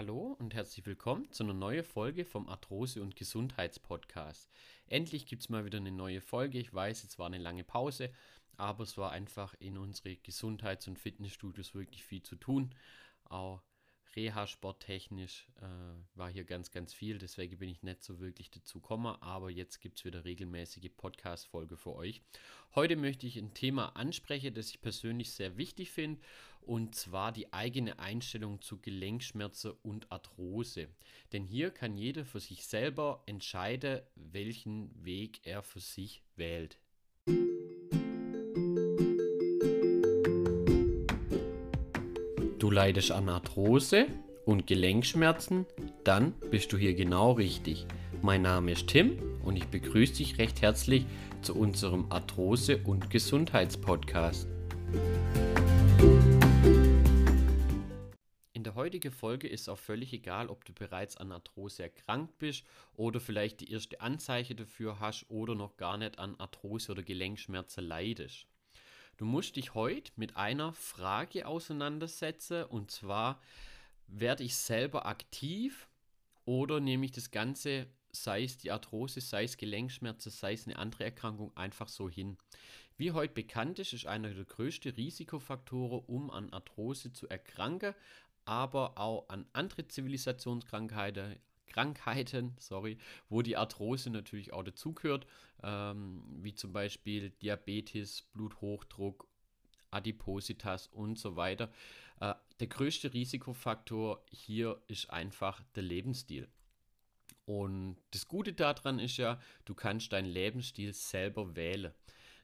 Hallo und herzlich willkommen zu einer neuen Folge vom Arthrose- und Gesundheitspodcast. Endlich gibt es mal wieder eine neue Folge. Ich weiß, es war eine lange Pause, aber es war einfach in unsere Gesundheits- und Fitnessstudios wirklich viel zu tun. Auch Reha-Sporttechnisch äh, war hier ganz, ganz viel, deswegen bin ich nicht so wirklich dazu gekommen, aber jetzt gibt es wieder regelmäßige Podcast-Folge für euch. Heute möchte ich ein Thema ansprechen, das ich persönlich sehr wichtig finde, und zwar die eigene Einstellung zu Gelenkschmerzen und Arthrose. Denn hier kann jeder für sich selber entscheiden, welchen Weg er für sich wählt. Du leidest an Arthrose und Gelenkschmerzen? Dann bist du hier genau richtig. Mein Name ist Tim und ich begrüße dich recht herzlich zu unserem Arthrose- und Gesundheitspodcast. In der heutigen Folge ist auch völlig egal, ob du bereits an Arthrose erkrankt bist oder vielleicht die erste Anzeichen dafür hast oder noch gar nicht an Arthrose oder Gelenkschmerzen leidest. Du musst dich heute mit einer Frage auseinandersetzen und zwar, werde ich selber aktiv oder nehme ich das Ganze, sei es die Arthrose, sei es Gelenkschmerzen, sei es eine andere Erkrankung, einfach so hin. Wie heute bekannt ist, ist einer der größten Risikofaktoren, um an Arthrose zu erkranken, aber auch an andere Zivilisationskrankheiten, Krankheiten, sorry, wo die Arthrose natürlich auch dazugehört, ähm, wie zum Beispiel Diabetes, Bluthochdruck, Adipositas und so weiter. Äh, der größte Risikofaktor hier ist einfach der Lebensstil. Und das Gute daran ist ja, du kannst deinen Lebensstil selber wählen.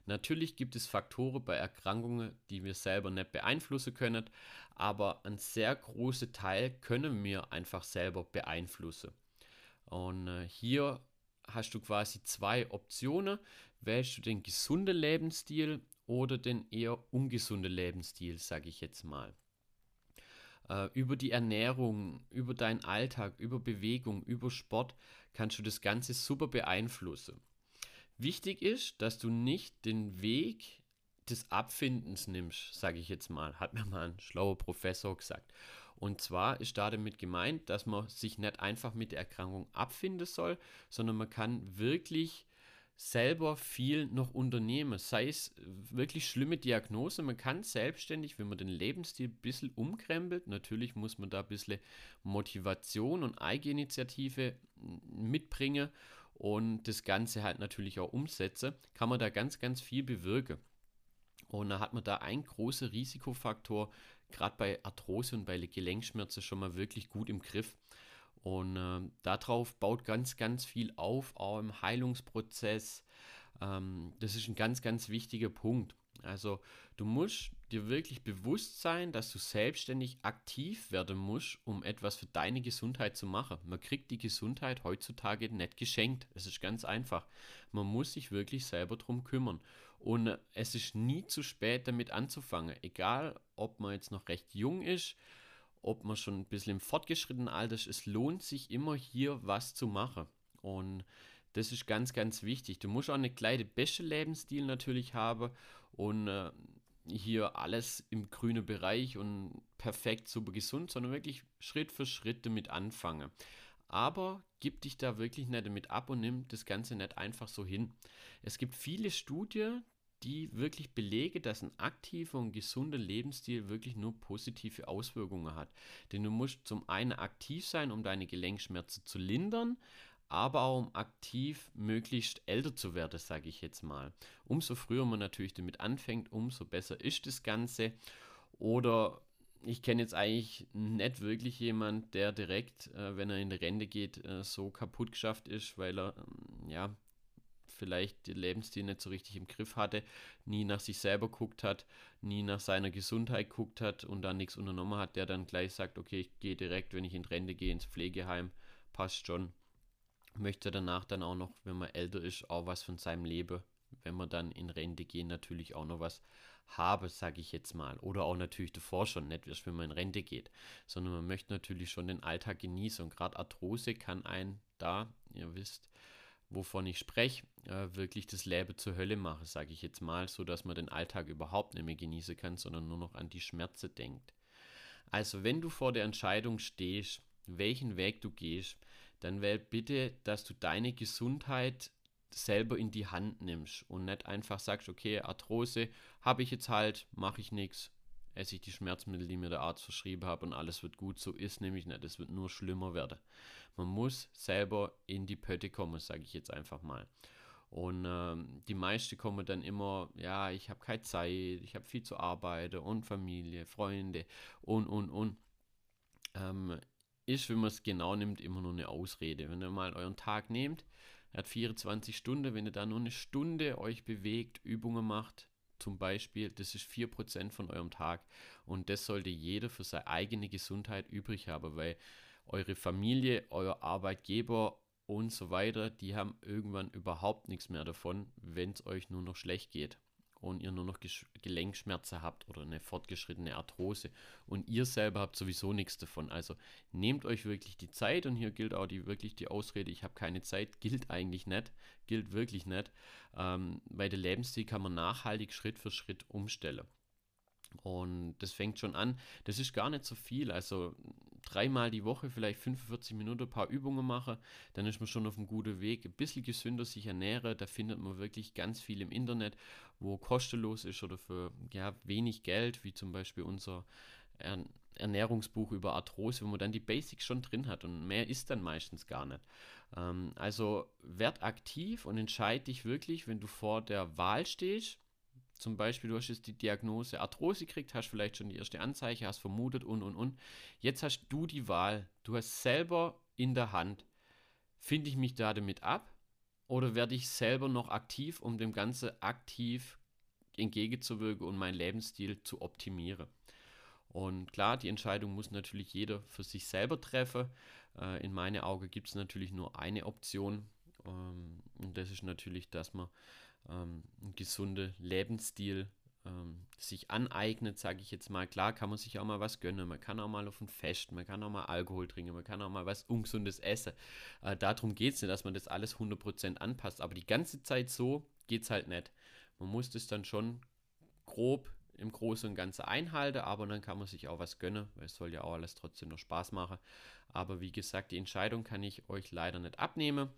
Natürlich gibt es Faktoren bei Erkrankungen, die wir selber nicht beeinflussen können, aber ein sehr großer Teil können wir einfach selber beeinflussen. Und äh, hier hast du quasi zwei Optionen. Wählst du den gesunden Lebensstil oder den eher ungesunden Lebensstil, sage ich jetzt mal. Äh, über die Ernährung, über deinen Alltag, über Bewegung, über Sport kannst du das Ganze super beeinflussen. Wichtig ist, dass du nicht den Weg des Abfindens nimmst, sage ich jetzt mal, hat mir mal ein schlauer Professor gesagt. Und zwar ist da damit gemeint, dass man sich nicht einfach mit der Erkrankung abfinden soll, sondern man kann wirklich selber viel noch unternehmen. Sei es wirklich schlimme Diagnose, man kann selbstständig, wenn man den Lebensstil ein bisschen umkrempelt, natürlich muss man da ein bisschen Motivation und Eigeninitiative mitbringen und das Ganze halt natürlich auch umsetze, kann man da ganz, ganz viel bewirken. Und da hat man da einen großen Risikofaktor, gerade bei Arthrose und bei Gelenkschmerzen schon mal wirklich gut im Griff. Und äh, darauf baut ganz, ganz viel auf, auch im Heilungsprozess. Ähm, das ist ein ganz, ganz wichtiger Punkt. Also du musst dir wirklich bewusst sein, dass du selbstständig aktiv werden musst, um etwas für deine Gesundheit zu machen. Man kriegt die Gesundheit heutzutage nicht geschenkt. Es ist ganz einfach. Man muss sich wirklich selber darum kümmern. Und es ist nie zu spät, damit anzufangen. Egal, ob man jetzt noch recht jung ist, ob man schon ein bisschen im fortgeschrittenen Alter ist. Es lohnt sich immer hier was zu machen. Und das ist ganz, ganz wichtig. Du musst auch eine kleine beste Lebensstil natürlich haben und äh, hier alles im grünen Bereich und perfekt super gesund, sondern wirklich Schritt für Schritt damit anfangen. Aber gib dich da wirklich nicht damit ab und nimm das Ganze nicht einfach so hin. Es gibt viele Studien, die wirklich belegen, dass ein aktiver und gesunder Lebensstil wirklich nur positive Auswirkungen hat. Denn du musst zum einen aktiv sein, um deine Gelenkschmerzen zu lindern, aber auch um aktiv möglichst älter zu werden, sage ich jetzt mal. Umso früher man natürlich damit anfängt, umso besser ist das Ganze. Oder ich kenne jetzt eigentlich nicht wirklich jemand, der direkt, äh, wenn er in die Rente geht, äh, so kaputt geschafft ist, weil er ähm, ja vielleicht den Lebensstil nicht so richtig im Griff hatte, nie nach sich selber guckt hat, nie nach seiner Gesundheit guckt hat und dann nichts unternommen hat, der dann gleich sagt, okay, ich gehe direkt, wenn ich in Rente gehe, ins Pflegeheim, passt schon möchte danach dann auch noch, wenn man älter ist, auch was von seinem Leben, wenn man dann in Rente gehen, natürlich auch noch was habe, sage ich jetzt mal. Oder auch natürlich davor schon, nicht erst wenn man in Rente geht, sondern man möchte natürlich schon den Alltag genießen. Und gerade Arthrose kann einen da, ihr wisst, wovon ich spreche, äh, wirklich das Leben zur Hölle machen, sage ich jetzt mal, so dass man den Alltag überhaupt nicht mehr genießen kann, sondern nur noch an die Schmerzen denkt. Also wenn du vor der Entscheidung stehst, welchen Weg du gehst, dann wähl bitte, dass du deine Gesundheit selber in die Hand nimmst und nicht einfach sagst, okay, Arthrose habe ich jetzt halt, mache ich nichts, esse ich die Schmerzmittel, die mir der Arzt verschrieben hat und alles wird gut. So ist nämlich nicht, es wird nur schlimmer werden. Man muss selber in die Pötte kommen, sage ich jetzt einfach mal. Und ähm, die meisten kommen dann immer, ja, ich habe keine Zeit, ich habe viel zu arbeiten und Familie, Freunde und, und, und. Ähm, ist, wenn man es genau nimmt, immer nur eine Ausrede. Wenn ihr mal euren Tag nehmt, er hat 24 Stunden, wenn ihr da nur eine Stunde euch bewegt, Übungen macht, zum Beispiel, das ist 4% von eurem Tag. Und das sollte jeder für seine eigene Gesundheit übrig haben, weil eure Familie, euer Arbeitgeber und so weiter, die haben irgendwann überhaupt nichts mehr davon, wenn es euch nur noch schlecht geht und ihr nur noch Gelenkschmerzen habt oder eine fortgeschrittene Arthrose und ihr selber habt sowieso nichts davon. Also nehmt euch wirklich die Zeit und hier gilt auch die wirklich die Ausrede, ich habe keine Zeit, gilt eigentlich nicht, gilt wirklich nicht. Ähm, weil der Lebensstil kann man nachhaltig Schritt für Schritt umstellen. Und das fängt schon an, das ist gar nicht so viel. Also dreimal die Woche, vielleicht 45 Minuten ein paar Übungen mache, dann ist man schon auf einem guten Weg. Ein bisschen gesünder sich ernähre, da findet man wirklich ganz viel im Internet, wo kostenlos ist oder für ja, wenig Geld, wie zum Beispiel unser Ernährungsbuch über Arthrose, wo man dann die Basics schon drin hat und mehr ist dann meistens gar nicht. Ähm, also werd aktiv und entscheide dich wirklich, wenn du vor der Wahl stehst, zum Beispiel, du hast jetzt die Diagnose Arthrose gekriegt, hast vielleicht schon die erste Anzeige, hast vermutet und und und. Jetzt hast du die Wahl. Du hast selber in der Hand. Finde ich mich da damit ab oder werde ich selber noch aktiv, um dem Ganze aktiv entgegenzuwirken und meinen Lebensstil zu optimieren? Und klar, die Entscheidung muss natürlich jeder für sich selber treffen. Äh, in meinen Augen gibt es natürlich nur eine Option. Ähm, und das ist natürlich, dass man ähm, gesunden Lebensstil ähm, sich aneignet, sage ich jetzt mal. Klar kann man sich auch mal was gönnen, man kann auch mal auf ein Fest, man kann auch mal Alkohol trinken, man kann auch mal was Ungesundes essen. Äh, darum geht es nicht, dass man das alles 100% anpasst, aber die ganze Zeit so geht es halt nicht. Man muss das dann schon grob im Großen und Ganzen einhalten, aber dann kann man sich auch was gönnen, weil es soll ja auch alles trotzdem noch Spaß machen. Aber wie gesagt, die Entscheidung kann ich euch leider nicht abnehmen.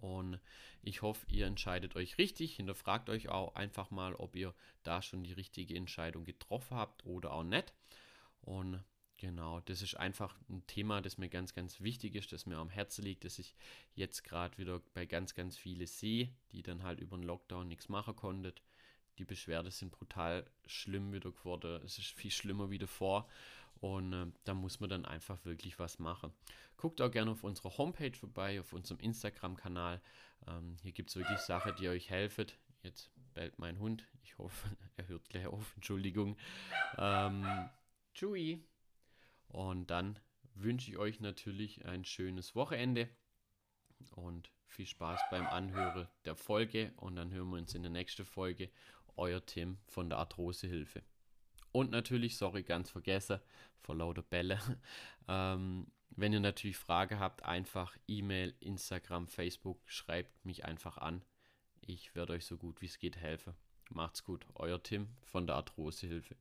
Und ich hoffe, ihr entscheidet euch richtig. Hinterfragt euch auch einfach mal, ob ihr da schon die richtige Entscheidung getroffen habt oder auch nicht. Und genau, das ist einfach ein Thema, das mir ganz, ganz wichtig ist, das mir am Herzen liegt, dass ich jetzt gerade wieder bei ganz, ganz vielen sehe, die dann halt über den Lockdown nichts machen konnten. Die Beschwerden sind brutal schlimm wieder geworden. Es ist viel schlimmer wie davor. Und äh, da muss man dann einfach wirklich was machen. Guckt auch gerne auf unserer Homepage vorbei, auf unserem Instagram-Kanal. Ähm, hier gibt es wirklich Sachen, die euch helfen. Jetzt bellt mein Hund. Ich hoffe, er hört gleich auf. Entschuldigung. Ähm, Tschui. Und dann wünsche ich euch natürlich ein schönes Wochenende und viel Spaß beim Anhören der Folge. Und dann hören wir uns in der nächsten Folge. Euer Tim von der Arthrosehilfe. Und natürlich, sorry, ganz vergessen, vor lauter Bälle. ähm, wenn ihr natürlich Frage habt, einfach E-Mail, Instagram, Facebook, schreibt mich einfach an. Ich werde euch so gut wie es geht helfen. Macht's gut, euer Tim von der Arthrosehilfe.